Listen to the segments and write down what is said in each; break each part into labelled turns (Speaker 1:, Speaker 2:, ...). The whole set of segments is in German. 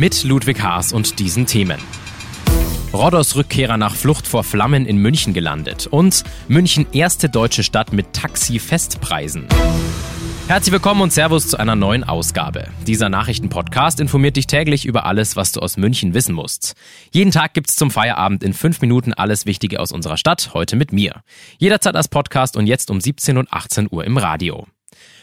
Speaker 1: Mit Ludwig Haas und diesen Themen. Rodos Rückkehrer nach Flucht vor Flammen in München gelandet und München erste deutsche Stadt mit Taxi-Festpreisen. Herzlich willkommen und Servus zu einer neuen Ausgabe. Dieser Nachrichtenpodcast informiert dich täglich über alles, was du aus München wissen musst. Jeden Tag gibt's zum Feierabend in fünf Minuten alles Wichtige aus unserer Stadt, heute mit mir. Jederzeit als Podcast und jetzt um 17 und 18 Uhr im Radio.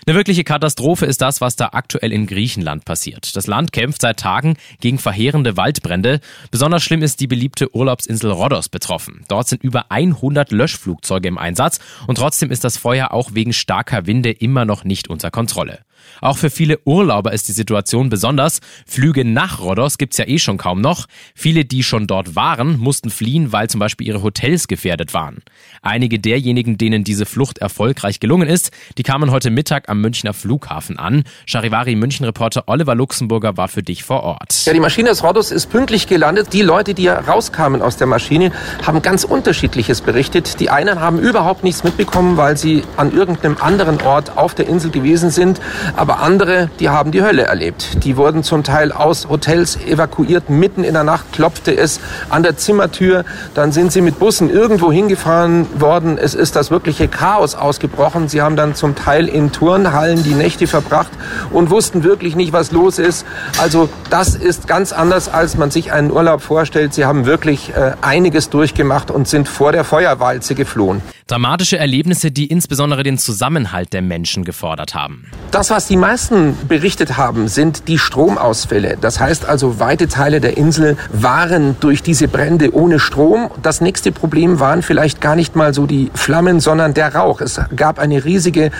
Speaker 1: Eine wirkliche Katastrophe ist das, was da aktuell in Griechenland passiert. Das Land kämpft seit Tagen gegen verheerende Waldbrände. Besonders schlimm ist die beliebte Urlaubsinsel Rhodos betroffen. Dort sind über 100 Löschflugzeuge im Einsatz und trotzdem ist das Feuer auch wegen starker Winde immer noch nicht unter Kontrolle. Auch für viele Urlauber ist die Situation besonders. Flüge nach Rhodos gibt's ja eh schon kaum noch. Viele, die schon dort waren, mussten fliehen, weil zum Beispiel ihre Hotels gefährdet waren. Einige derjenigen, denen diese Flucht erfolgreich gelungen ist, die kamen heute Mittag am Münchner Flughafen an. Charivari München-Reporter Oliver Luxemburger war für dich vor Ort.
Speaker 2: Ja, die Maschine des Rhodos ist pünktlich gelandet. Die Leute, die rauskamen aus der Maschine, haben ganz unterschiedliches berichtet. Die einen haben überhaupt nichts mitbekommen, weil sie an irgendeinem anderen Ort auf der Insel gewesen sind. Aber andere, die haben die Hölle erlebt. Die wurden zum Teil aus Hotels evakuiert. Mitten in der Nacht klopfte es an der Zimmertür. Dann sind sie mit Bussen irgendwo hingefahren worden. Es ist das wirkliche Chaos ausgebrochen. Sie haben dann zum Teil in Turnhallen die Nächte verbracht und wussten wirklich nicht, was los ist. Also das ist ganz anders, als man sich einen Urlaub vorstellt. Sie haben wirklich äh, einiges durchgemacht und sind vor der Feuerwalze geflohen.
Speaker 1: Dramatische Erlebnisse, die insbesondere den Zusammenhalt der Menschen gefordert haben.
Speaker 2: Das, was die meisten berichtet haben, sind die Stromausfälle. Das heißt also, weite Teile der Insel waren durch diese Brände ohne Strom. Das nächste Problem waren vielleicht gar nicht mal so die Flammen, sondern der Rauch. Es gab eine riesige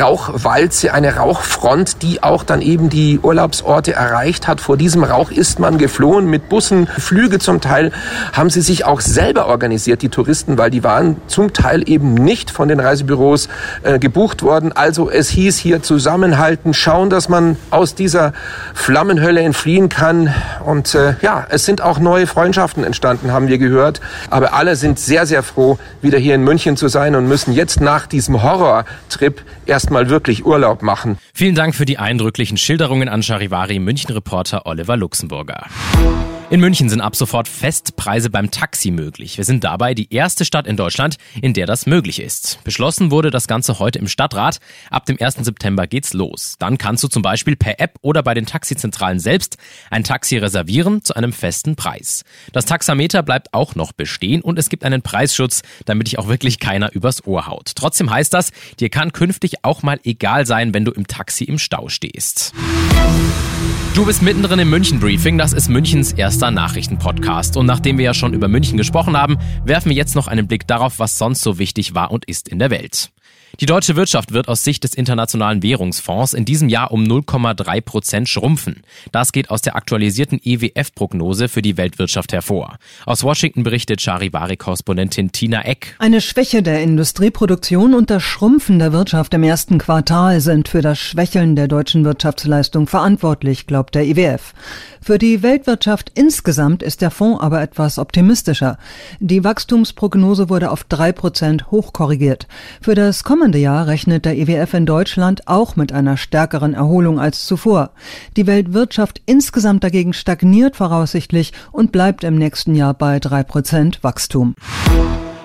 Speaker 2: Rauchwalze, eine Rauchfront, die auch dann eben die Urlaubsorte erreicht hat. Vor diesem Rauch ist man geflohen mit Bussen, Flüge zum Teil haben sie sich auch selber organisiert, die Touristen, weil die waren zum Teil eben nicht von den Reisebüros äh, gebucht worden. Also es hieß hier zusammenhalten, schauen, dass man aus dieser Flammenhölle entfliehen kann. Und äh, ja, es sind auch neue Freundschaften entstanden, haben wir gehört. Aber alle sind sehr, sehr froh, wieder hier in München zu sein und müssen jetzt nach diesem Horrortrip erstmal wirklich Urlaub machen.
Speaker 1: Vielen Dank für die eindrücklichen Schilderungen an Charivari München-Reporter Oliver Luxemburger. In München sind ab sofort Festpreise beim Taxi möglich. Wir sind dabei die erste Stadt in Deutschland, in der das möglich ist. Beschlossen wurde das Ganze heute im Stadtrat. Ab dem 1. September geht's los. Dann kannst du zum Beispiel per App oder bei den Taxizentralen selbst ein Taxi reservieren zu einem festen Preis. Das Taxameter bleibt auch noch bestehen und es gibt einen Preisschutz, damit dich auch wirklich keiner übers Ohr haut. Trotzdem heißt das, dir kann künftig auch mal egal sein, wenn du im Taxi im Stau stehst. Du bist mittendrin im München Briefing. Das ist Münchens erster Nachrichtenpodcast. Und nachdem wir ja schon über München gesprochen haben, werfen wir jetzt noch einen Blick darauf, was sonst so wichtig war und ist in der Welt. Die deutsche Wirtschaft wird aus Sicht des Internationalen Währungsfonds in diesem Jahr um 0,3 Prozent schrumpfen. Das geht aus der aktualisierten EWF-Prognose für die Weltwirtschaft hervor. Aus Washington berichtet Charivari-Korrespondentin Tina Eck.
Speaker 3: Eine Schwäche der Industrieproduktion und das Schrumpfen der Wirtschaft im ersten Quartal sind für das Schwächeln der deutschen Wirtschaftsleistung verantwortlich, glaubt der IWF. Für die Weltwirtschaft insgesamt ist der Fonds aber etwas optimistischer. Die Wachstumsprognose wurde auf drei Prozent hochkorrigiert. Für das kommende Jahr rechnet der IWF in Deutschland auch mit einer stärkeren Erholung als zuvor. Die Weltwirtschaft insgesamt dagegen stagniert voraussichtlich und bleibt im nächsten Jahr bei drei Prozent Wachstum.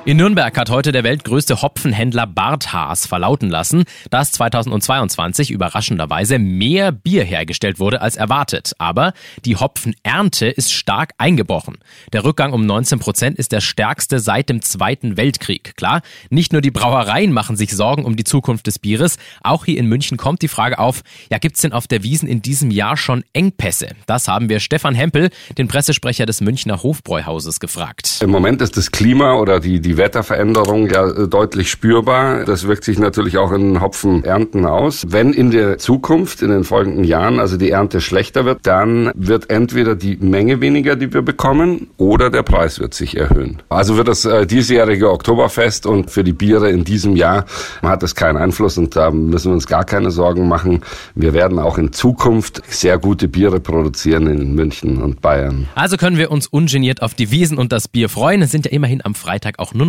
Speaker 1: In Nürnberg hat heute der weltgrößte Hopfenhändler Barthaas verlauten lassen, dass 2022 überraschenderweise mehr Bier hergestellt wurde als erwartet. Aber die Hopfenernte ist stark eingebrochen. Der Rückgang um 19 Prozent ist der stärkste seit dem Zweiten Weltkrieg. Klar, nicht nur die Brauereien machen sich Sorgen um die Zukunft des Bieres. Auch hier in München kommt die Frage auf, ja, gibt's denn auf der Wiesen in diesem Jahr schon Engpässe? Das haben wir Stefan Hempel, den Pressesprecher des Münchner Hofbräuhauses, gefragt.
Speaker 4: Im Moment ist das Klima oder die, die Wetterveränderung ja äh, deutlich spürbar. Das wirkt sich natürlich auch in Hopfenernten aus. Wenn in der Zukunft, in den folgenden Jahren, also die Ernte schlechter wird, dann wird entweder die Menge weniger, die wir bekommen, oder der Preis wird sich erhöhen. Also wird das äh, diesjährige Oktoberfest und für die Biere in diesem Jahr hat es keinen Einfluss und da müssen wir uns gar keine Sorgen machen. Wir werden auch in Zukunft sehr gute Biere produzieren in München und Bayern.
Speaker 1: Also können wir uns ungeniert auf die Wiesen und das Bier freuen. Es sind ja immerhin am Freitag auch nur